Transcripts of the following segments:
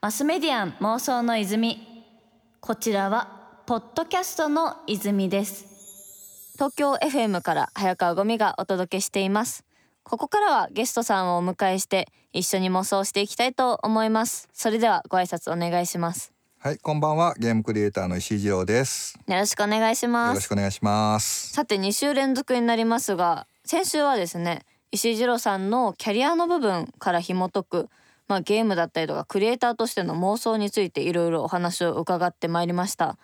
マスメディアン妄想の泉こちらはポッドキャストの泉です東京 FM から早川ゴミがお届けしていますここからはゲストさんをお迎えして一緒に妄想していきたいと思いますそれではご挨拶お願いしますはい、こんばんは。ゲームクリエイターの石井二郎です。よろしくお願いしまよろしすくお願いします。さて2週連続になりますが先週はですね石井二郎さんのキャリアの部分から紐解くまあ、ゲームだったりとかクリエイターとしての妄想についていろいろお話を伺ってまいりました。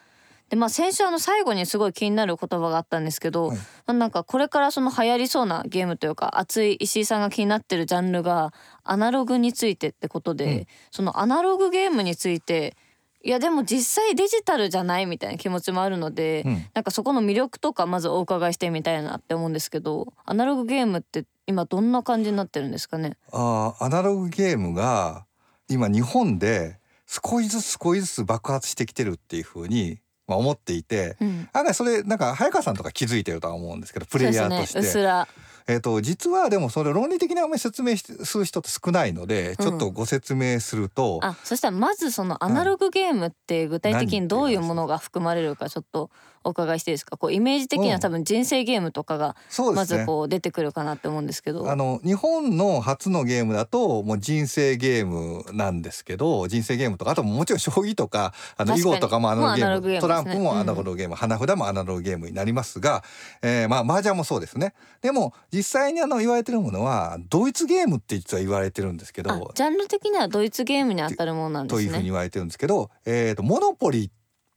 でまあ先週あの最後にすごい気になる言葉があったんですけど、はい。まあなんかこれからその流行りそうなゲームというか熱い石井さんが気になってるジャンルがアナログについてってことで、うん。そのアナログゲームについていやでも実際デジタルじゃないみたいな気持ちもあるので、うん。なんかそこの魅力とかまずお伺いしてみたいなって思うんですけどアナログゲームって今どんな感じになってるんですかね？あーアナログゲームが今日本で少しずつ少しずつ爆発してきてるっていう風にまあ思っていて。うん。案外それなんか早川さんとか気づいてるとは思うんですけどプレイヤーとして、えっ、と実はでもそれ論理的にあんまり説明しする人って少ないので、ちょっとご説明すると、あそしたらまずそのアナログゲームって具体的にどういうものが含まれるかちょっとお伺いしていいですか？こうイメージ的には多分人生ゲームとかがま。ずこう出てくるかなって思うんですけど。あの日本の初のゲームだともう人生ゲームなんですけど人生ゲームとかあともちろん将棋とかあの囲碁とかもアナログゲームもうアナログゲームトランプもアナログゲーム、花札もアナログゲームになりますが、えー、まあ麻雀もそうですね。でも実際にあの言われてるものはドイツゲームって実は言われてるんですけあどジャンル的にはドイツゲームに当たるものなんですというふうにね言われてるんですけど、えー、とモノポリ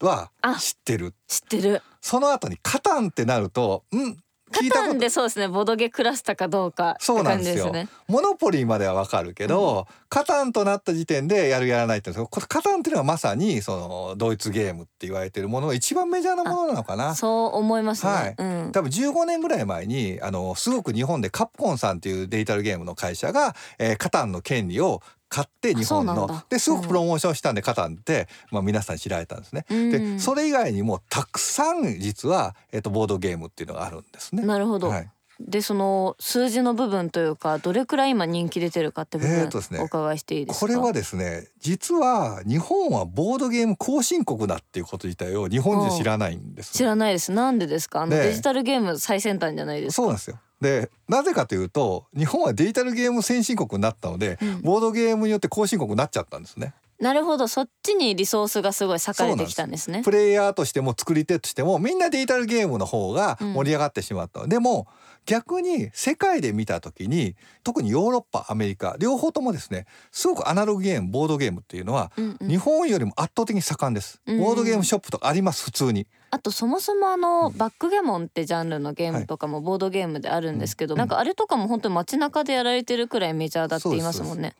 はあ知ってる。知ってる。その後にカタンってなるとんカタンでそうですね。ボドゲクラスタかどうかそうなんですよ。モノポリーまではわかるけど、カタンとなった時点でやるやらないってこれカタンっていうのはまさにそのドイツゲームって言われてるものが一番メジャーなものなのかな。そう思いますね、はい。うん。多分15年ぐらい前にあのすごく日本でカプコンさんっていうデジタルゲームの会社が、えーカタンの権利を買って日本の。ですごくプロモーションしたんで、カタンって、まあ、皆さん知られたんですね。うん。でそれ以外にもたくさん実は、えー、とボードゲームっていうのがあるんですね。なるほど、はい。でその数字の部分というかどれくらい今人気出てるかって部分えーねお伺いしていいですか、これはですね実は日本はボードゲーム後進国だっていうこと自体を日本人知らないんです。知らないですなんでですかあのね。デジタルゲーム最先端じゃないですかそうなんですよでなぜかというと日本はデジタルゲーム先進国になったので、うんボードゲームによって後進国になっちゃったんですね。なるほど。そっちにリソースがすごい割かれてきたんですね。プレイヤーとしても作り手としてもみんなデジタルゲームの方が盛り上がってしまった。の、でも逆に世界で見た時に特にヨーロッパアメリカ両方ともですねすごくアナログゲームボードゲームっていうのはうんうん。日本よりも圧倒的に盛んです。うんボードゲームショップとかあります普通に。あとそもそもあのバックギャモンってジャンルのゲームとかもボードゲームであるんですけど、うん。なんかあれとかも本当に街中でやられてるくらいメジャーだって言いますもんね。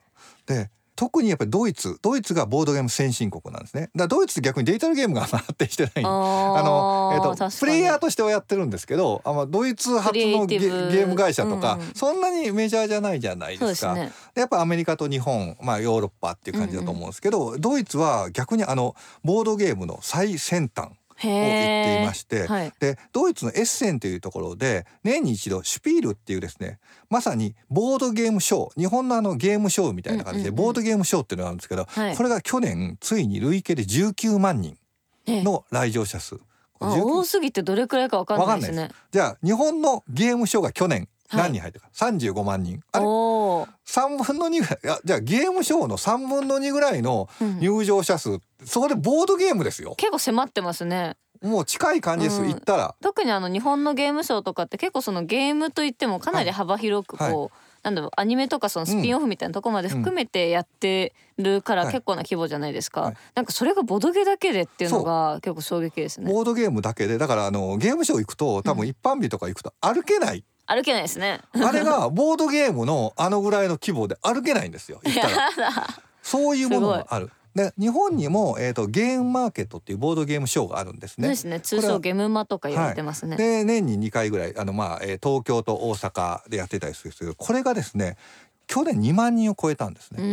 で特にやっぱりドイツドイツがボードゲーム先進国なんですね。だドイツって逆にデジタルゲームが発展してない。ああのえっとー確かにプレイヤーとしてはやってるんですけど、あまあドイツ初のゲゲーム会社とか、うんうんそんなにメジャーじゃないじゃないでか。そうですすね。でやっぱアメリカと日本、まあヨーロッパっていう感じだと思うんですけど、ドイツは逆にあのボードゲームの最先端へを言っていましして、はい。でドイツのエッセンというところで年に一度シュピールっていうですねまさにボードゲームショー日本のあのゲームショーみたいな感じで、ボードゲームショーっていうのがあるんですけど、はい。これが去年ついに累計で19万人えの来場者数。あ19多すぎてどれくらいかわかんないですね。じゃあ日本のゲームショーが去年何人入ったか、35万人。あれ？おお。3分の2ぐらい。じゃあゲームショーの3分の2ぐらいのうん。入場者数、そこでボードゲームですよ。結構迫ってますね。もう近い感じです、うん。行ったら。特にあの日本のゲームショーとかって結構そのゲームといってもかなり幅広くこう、はい。なんだろうアニメとかそのスピンオフみたいなとこまで含めてやってるからはい結構な規模じゃないですか、はい。なんかそれがボドゲだけでっていうのが結構衝撃ですね。ボードゲームだけで。だからあのゲームショー行くと多分一般日とか行くと歩けない、歩けないですね。あれがボードゲームのあのぐらいの規模で歩けないんですよ行ったら。そういうものがあるで日本にも、えー、とゲームマーケットっていうボードゲームショーがあるんですね。ですね。通称ゲムマとか言われてますね、で年に2回ぐらいあの、まあえー東京と大阪でやってたりするんですけどこれがですね去年2万人を超えたんですね。う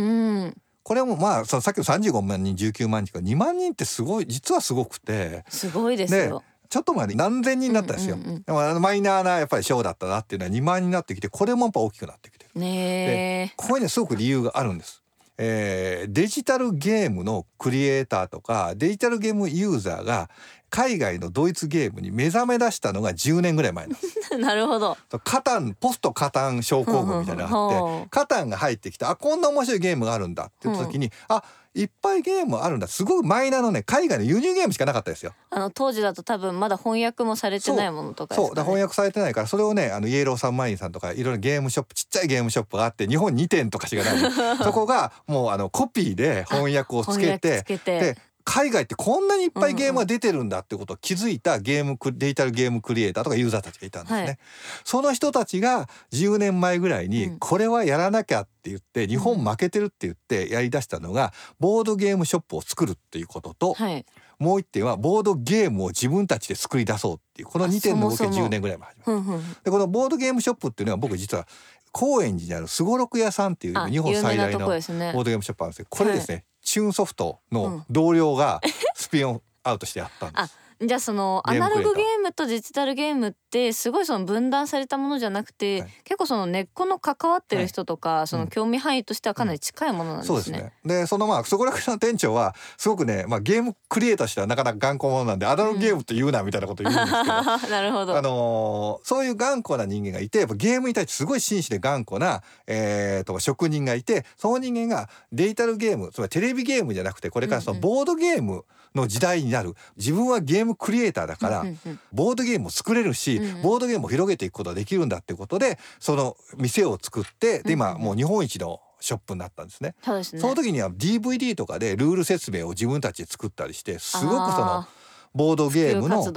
ん。これもまあさっきの35万人19万人から2万人ってすごい実はすごくて。すごいですよ。ちょっと前に何千人になったんですよ。でもマイナーなやっぱりショーだったなっていうのは2万人になってきてこれもやっぱ大きくなってきてる。ねえここにねすごく理由があるんです。えーデジタルゲームのクリエイターとかデジタルゲームユーザーが海外のドイツゲームに目覚め出したのが10年ぐらい前なんです。なるほど。カタンポストカタン症候群みたいなのがあってカタンが入ってきてあこんな面白いゲームがあるんだって言った時に、あいっぱいゲームあるんだ。すごくマイナーのね海外の輸入ゲームしかなかったですよ。あの当時だと多分まだ翻訳もされてないものとかね、そう。だ翻訳されてないからそれをねあのイエローサンマインさんとかいろいろゲームショップちっちゃいゲームショップがあって日本2店とかしかない そこがもうあのコピーで翻訳をつ翻訳けてつけて。で海外ってこんなにいっぱいゲームが出てるんだってことを気づいたゲームクデジタルゲームクリエイターとかユーザーたちがいたんですね。はい。その人たちが10年前ぐらいにうんこれはやらなきゃって言って日本負けてるって言ってやりだしたのがボードゲームショップを作るっていうこととはい。もう一点はボードゲームを自分たちで作り出そうっていうこの2点の動きがあそもそも10年ぐらい前に始まる。ふんふん。でこのボードゲームショップっていうのは僕実は高円寺にあるすごろく屋さんっていうあ日本最大のボードゲームショップあるんですけどこれですね、チューンソフトの同僚がスピンアウトしてやったんです。あじゃあそのアナログゲームとデジタルゲームってすごいその分断されたものじゃなくて、はい結構その根っこの関わってる人とか、その興味範囲としてはかなり近いものなんですね。そうですね。で、そのまあ、そこら辺の店長は、すごくね、まあ、ゲームクリエイターとしてはなかなか頑固者なんで、アナログゲームって言うなみたいなこと言うんですけど。なるほど。あのーそういう頑固な人間がいてやっぱゲームに対してすごい真摯で頑固な、えー、と職人がいてその人間がデジタルゲームつまりテレビゲームじゃなくてこれからそのボードゲームの時代になる自分はゲームクリエイターだから、ボードゲームを作れるし、ボードゲームを広げていくことができるんだってことでその店を作ってで今もう日本一のショップになったんですね。そね。その時には DVD とかでルール説明を自分たちで作ったりしてすごくそのあボードゲームの。そ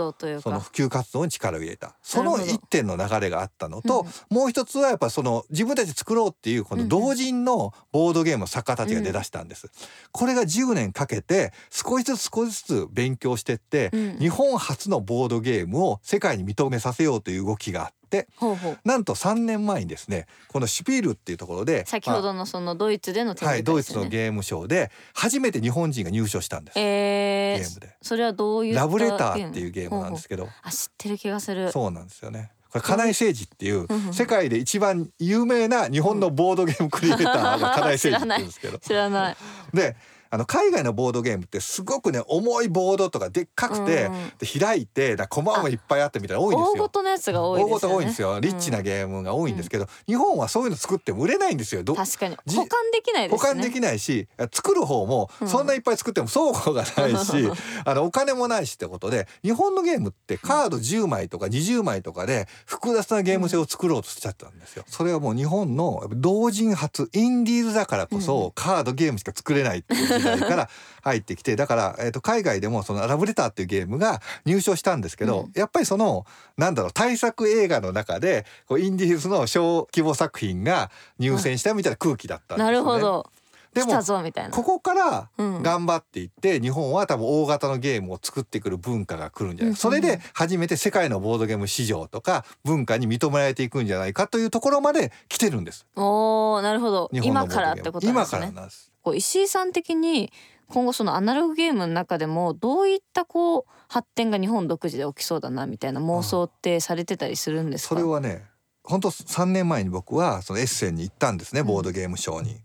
の普及活動に力を入れた。その一点の流れがあったのと、もう一つはやっぱその自分たちで作ろうっていうこの同人のボードゲームの作家たちが出だしたんです、これが10年かけて少しずつ少しずつ勉強してって、うん。日本初のボードゲームを世界に認めさせようという動きがあってほうほう。なんと3年前にですねこのシュピールっていうところで先ほどのそのドイツでのはい、ドイツ。のゲームショーで初めて日本人が入賞したんです、えーゲームで。それはどういうラブレターっていうゲームなんですけど。あ知ってる気がする。そうなんですよね。これ金井誠司っていう世界で一番有名な日本のボードゲームクリエイターが金井誠司って言うんですけど。知らない。で、あの海外のボードゲームってすごくね重いボードとかでっかくて、うんうんで開いてだコマもいっぱいあってみたいなの多いんですよ。大ごとのやつが多いですよね。大ごと多いんですよ。リッチなゲームが多いんですけど、日本はそういうの作っても売れないんですよ。ど確かにじ保管できないですね。保管できないし作る方もうんそんないっぱい作っても 倉庫がないし、あのお金もないしってことで日本のゲームってカード10枚とか20枚とかで複雑なゲーム性を作ろうとしちゃったんですよ。それはもう日本の同人初インディーズだからこうんそカードゲームしか作れないっていう時代から 入ってきてだから、えー、と海外でもそのラブレターっていうゲームが入賞したんですけど、うんやっぱりそのなんだろう大作映画の中でこうインディーズの小規模作品が入選したみたいな空気だったんですよなね。るほど。でも。ここからうん頑張っていって、日本は多分大型のゲームを作ってくる文化が来るんじゃない、うんそれで初めて世界のボードゲーム市場とか文化に認められていくんじゃないかというところまで来てるんです。おおなるほど。今からってことなん今ですね。からなんです。こう石井さん的に今後そのアナログゲームの中でもどういったこう発展が日本独自で起きそうだなみたいな妄想ってされてたりするんですか？それはね本当3年前に僕はそのエッセンに行ったんですねうんボードゲームショーに。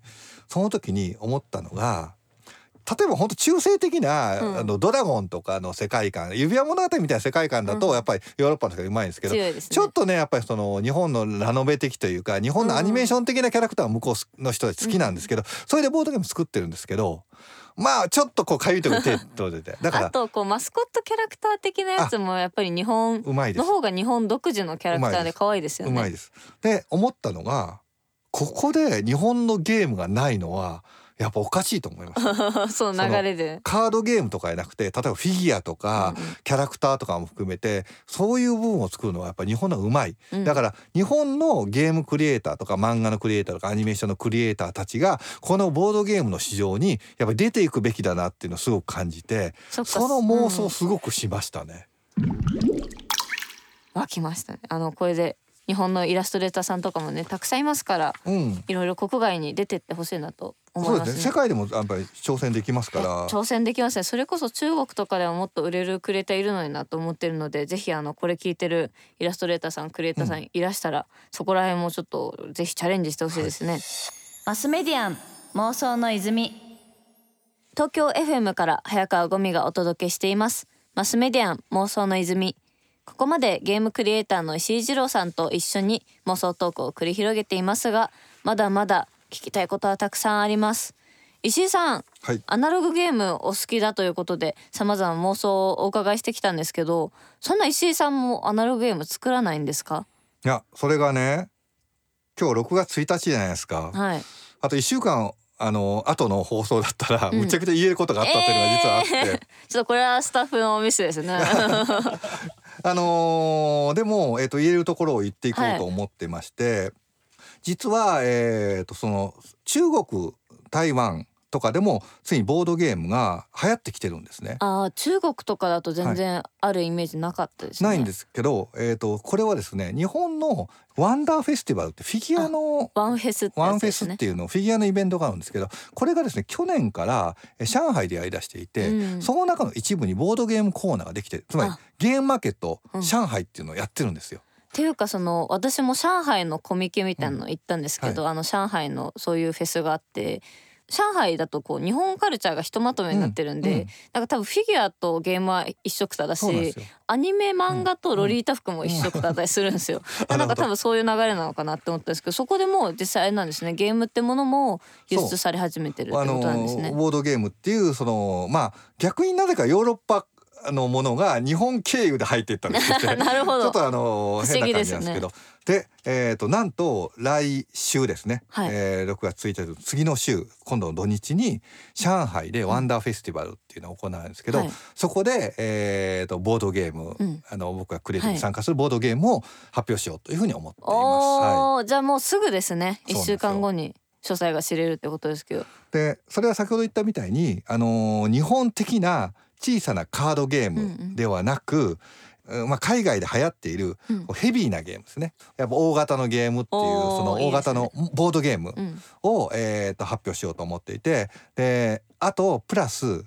その時に思ったのが例えば本当中性的な、うんあのドラゴンとかの世界観指輪物語みたいな世界観だと、うんやっぱりヨーロッパの人がうまいんですけどね。ちょっとねやっぱりその日本のラノベ的というか日本のアニメーション的なキャラクターは向こうの人たち好きなんですけど、それでボードゲーム作ってるんですけどまあちょっとこうかゆいとこ手と出てだからあとこうマスコットキャラクター的なやつもやっぱり日本うまいですの方が日本独自のキャラクターで可愛いですよね。うまいです。で思ったのがここで日本のゲームがないのはやっぱおかしいと思います。そう流れで。カードゲームとかじゃなくて例えばフィギュアとか、キャラクターとかも含めてそういう部分を作るのはやっぱり日本のうまいうんだから日本のゲームクリエイターとか漫画のクリエイターとかアニメーションのクリエイターたちがこのボードゲームの市場にやっぱり出ていくべきだなっていうのをすごく感じてその妄想うんすごくしましたね。湧きましたね。あのこれで日本のイラストレーターさんとかもねたくさんいますからうん。いろいろ国外に出てってほしいなと思そいうますね。ですね。世界でもやっぱり挑戦できますから。挑戦できますね。それこそ中国とかではもっと売れるクリエイターいるのになと思ってるのでぜひあのこれ聞いてるイラストレーターさんクリエイターさんいらしたら、そこら辺もちょっとぜひチャレンジしてほしいですね、マスメディアン妄想の泉。東京 FM から早川ゴミがお届けしています。マスメディアン妄想の泉ここまでゲームクリエイターの石井二郎さんと一緒に妄想トークを繰り広げていますがまだまだ聞きたいことはたくさんあります。石井さん、はい。アナログゲームお好きだということで様々妄想をお伺いしてきたんですけどそんな石井さんもアナログゲーム作らないんですか？いやそれがね今日6月1日じゃないですか、はい。あと1週間あの後の放送だったら、うん。むちゃくちゃ言えることがあったっていうのが実はあって、えー。ちょっとこれはスタッフのミスですね あのーでも、えー、と言えるところを言っていこうと思ってまして、実は、えー、とその中国台湾とかでもついにボードゲームが流行ってきてるんですね。あー中国とかだと全然あるイメージなかったですね、ないんですけど、えー、とこれはですね日本のワンダーフェスティバルってフィギュアのワンフェスってワンフェスっていうのフィギュアのイベントがあるんですけどこれがですね去年からえ上海でやりだしていて、うん。その中の一部にボードゲームコーナーができてつまりあ。ゲームマーケットうん。上海っていうのをやってるんですよ。っていうかその私も上海のコミケみたいなの行ったんですけど、あの上海のそういうフェスがあって上海だとこう日本カルチャーがひとまとめになってるんで、うんうんなんか多分フィギュアとゲームは一緒くただしアニメ漫画とロリータ服も一緒くただったりするんですよ。うんなんか多分そういう流れなのかなって思ったんですけどそこでもう実際なんですねゲームってものも輸出され始めてるってあことなんですね。ボードゲームっていうそのまあ逆になぜかヨーロッパのものが日本経由で入っていったんですよね なるほど。ちょっとあの不変な感じなんですけど。で、えー、となんと来週ですね、はい。えー6月1日の次の週今度の土日に上海でワンダーフェスティバルっていうのを行われるんですけど、はい。そこで、えー、とボードゲーム、うん。あの僕がクレジに参加するボードゲームを発表しようというふうに思っています。はい。じゃあもうすぐですね。1そうなんですよ週間後に詳細が知れるってことですけど。でそれは先ほど言ったみたいに、あのー日本的な小さなカードゲーうんうん。ムではなく、うんまあ、海外で流行っているうん。ヘビーなゲームですね。やっぱ大型のゲームっていうその大型のボードゲームうん。を、えー、と発表しようと思っていてであとプラス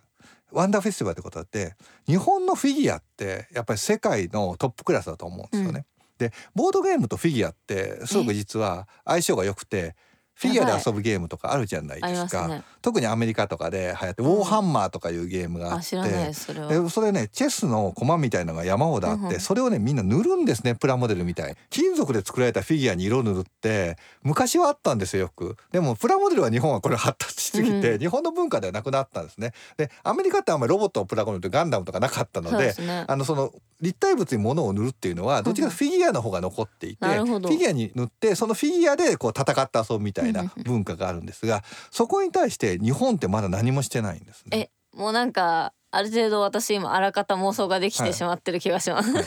ワンダーフェスティバルってことだって日本のフィギュアってやっぱり世界のトップクラスだと思うんですよね。でボードゲームとフィギュアってすごく実は相性が良くてフィギュアで遊ぶゲームとかあるじゃないですすね。特にアメリカとかで流行って、ウォーハンマーとかいうゲームがあってそれそれねチェスの駒みたいのが山ほどあって、それをねみんな塗るんですねプラモデルみたい。金属で作られたフィギュアに色塗るって昔はあったんですよよく。でもプラモデルは日本はこれ発達しすぎて、うん日本の文化ではなくなったんですね。でアメリカってあんまりロボットのプラモデルガンダムとかなかったので。あのその立体物に物を塗るっていうのはどっちかフィギュアの方が残っていて、フィギュアに塗ってそのフィギュアでこう戦って遊ぶみたいなうんうんうん文化があるんですがそこに対して日本ってまだ何もしてないんですね。えもうなんかある程度私今あらかた妄想ができはいてしまってる気がします。はい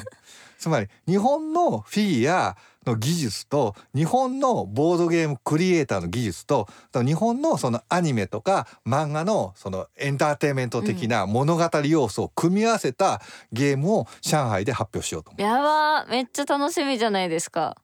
つまり日本のフィギュアの技術と日本のボードゲームクリエイターの技術と日本のそのアニメとか漫画のそのエンターテインメント的な物語要素を組み合わせたゲームを上海で発表しようと思う。やばーめっちゃ楽しみじゃないですか。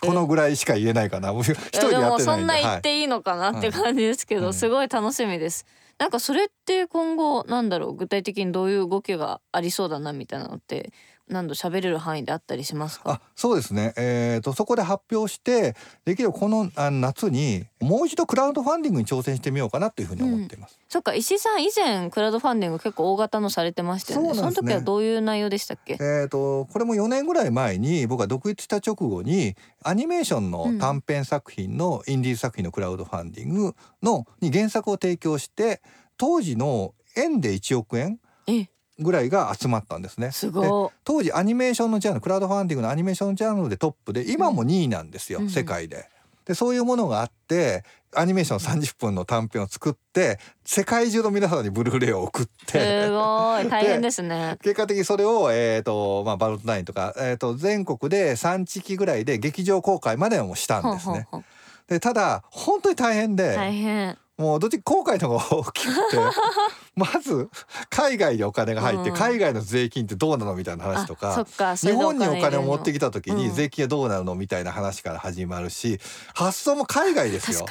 このぐらいしか言えないかな。一い人でやって。そんな言はいっていいのかなって感じですけど、うんすごい楽しみです。なんかそれって今後なんだろう具体的にどういう動きがありそうだなみたいなのって何度喋れる範囲であったりしますか？あそうですね、えー、とそこで発表してできればこのあ夏にもう一度クラウドファンディングに挑戦してみようかなというふうに思っています。そっか石井さん以前クラウドファンディング結構大型のされてましたよね。ねの時はどういう内容でしたっけ？えー、とこれも4年ぐらい前に僕が独立した直後にアニメーションの短編作品のインディーズ作品のクラウドファンディングのに原作を提供して当時の円で1億円えぐらいが集まったんですね。すでご当時アニメーションのジャンルクラウドファンディングのアニメーションジャンルでトップで今も2位なんですよ、うん。世界で。でそういうものがあってアニメーション30分の短編を作って世界中の皆さんにブルーレイを送っいて。すごい。大変ですね。結果的にそれを、えーとまあ、バルトナインとか、えー、と全国で3地域ぐらいで劇場公開まではもうしたんですね。ほうほうほでただ本当に大変で、う大変もうどっち公開の方が大きくて まず海外にお金が入って、うん。海外の税金ってどうなのみたいな話とか日本にお金を持ってききた時うんに税金はどうなるのみたいな話から始まるし発想も海外ですよ。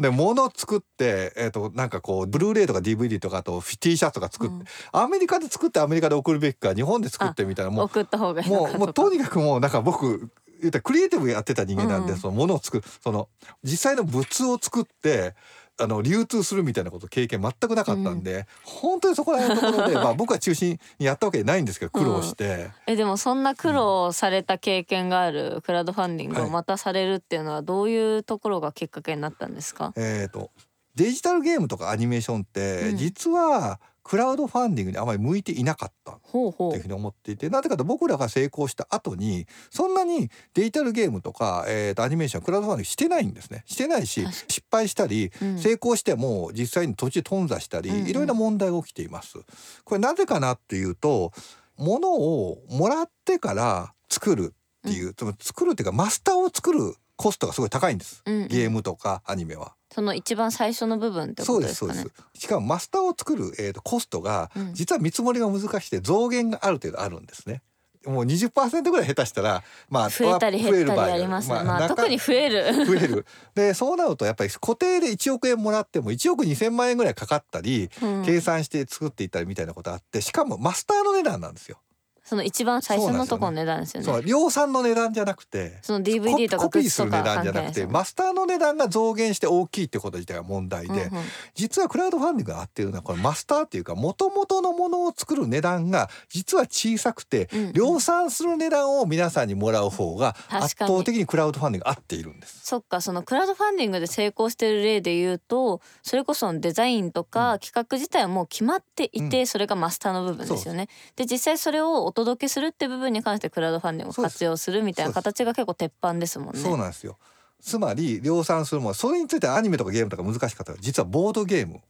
で物作って、えー、となんかこうブルーレイとか DVD とかあと T シャツとか作って、うん。アメリカで作ってアメリカで送るべきか日本で作ってみたいなもう送った方がいいのもかうもうとにかくもうなんか僕言ったらクリエイティブやってた人間なんで、うん。そのものを作るその実際の物を作ってあの流通するみたいなこと経験全くなかったんで、本当にそこら辺のところで、まあ、僕は中心にやったわけじゃないんですけど苦労して、えでもそんな苦労された経験があるクラウドファンディングをはい。またされるっていうのはどういうところがきっかけになったんですか、えー、とデジタルゲームとかアニメーションって、うん。実はクラウドファンディングにあまり向いていなかったほうほう。っていうふうに思っていてなぜかと僕らが成功した後にそんなにデジタルゲームとか、えー、とアニメーションクラウドファンディングしてないんですね。してないし失敗したりうん。成功しても実際に途中で頓挫したり、うんうん。いろいろな問題が起きています。これなぜかなっていうと物をもらってから作るっていう、つまり作るっていうかマスターを作るコストがすごい高いんです、うんうん。ゲームとかアニメは。その一番最初の部分ってこそうでとですすかね。そうです。しかもマスターを作る、えー、とコストがうん。実は見積もりが難しくて増減がある程度あるんですね。もう20%ぐらい下手したらまあ増えたり減ったり増える場合ありますね、まあ、中特に増える。増える。でそうなるとやっぱり固定で1億円もらっても1億2,000万円ぐらいかかったり、うん。計算して作っていったりみたいなことあってしかもマスターの値段なんですよ。その一番最初のところの値段ですよね。そう量産の値段じゃなくてその DVD とかコピーする値段じゃなくてマスターの値段が増減して大きいってこと自体が問題で、うんうん。実はクラウドファンディングが合ってるのはこのマスターっていうか元々のものを作る値段が実は小さくて、うんうん。量産する値段を皆さんにもらう方が圧倒的にクラウドファンディングが合っているんです。そっかそのクラウドファンディングで成功してる例で言うとそれこそデザインとか企画自体はもう決まっていて、それがマスターの部分ですよね。で実際それをお届けするって部分に関してクラウドファンディングを活用するみたいな形が結構鉄板ですもんね。そうなんですよ。つまり量産するものそれについてはアニメとかゲームとか難しかったら実はボードゲーム。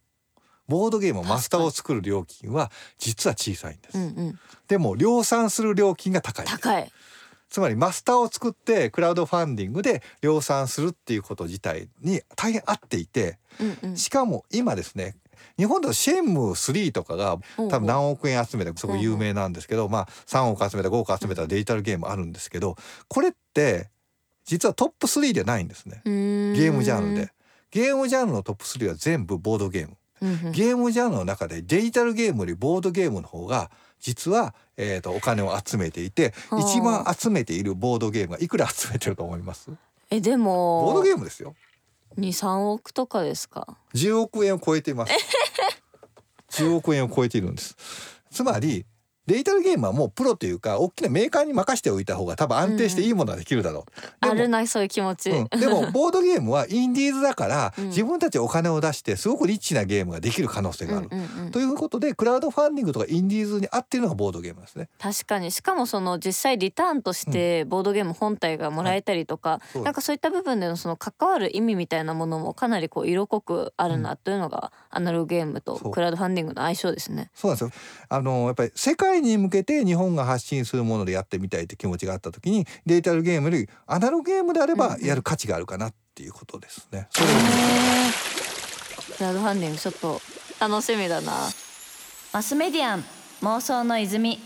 ボードゲームマスターを作る料金は実は小さいんです、うんうん、でも量産する料金が高い。高い。つまりマスターを作ってクラウドファンディングで量産するっていうこと自体に大変合っていて。うんうん、しかも今ですね日本だとシェンムー3とかが多分何億円集めたすごい有名なんですけど、まあ3億集めた5億集めたデジタルゲームあるんですけどこれって実はトップ3でないんですね。ゲゲームジャンルで。ゲームジャンルのトップ3は全部ボードゲーム。ゲームジャンルの中でデジタルゲームよりボードゲームの方が実は、えー、とお金を集めていてはあ。一番集めているボードゲームがいくら集めてると思います？えでボードもゲームですよ23億とかですか？10億円を超えています10億円を超えているんですつまりデジタルゲームはもうプロというか大きなメーカーに任せておいた方が多分安定していいものができるだろう、でもあるなそういう気持ち。うん、でも ボードゲームはインディーズだから、うん自分たちお金を出してすごくリッチなゲームができる可能性がある。うんうんうんということでクラウドファンディングとかインディーズに合っているのがボードゲームですね。確かにしかもその実際リターンとしてボードゲーム本体がもらえたりとか、そうなんかそういった部分でのその関わる意味みたいなものもかなりこう色濃くあるなというのがアナログゲームとクラウドファンディングの相性ですね。そうなんですよ。あのやっぱり世界に向けて日本が発信するものでやってみたいって気持ちがあった時にデジタルゲームよりアナログゲームであればやる価値があるかなっていうことですね。それをクラウドファンディングちょっと楽しみだな。マスメディアン妄想の泉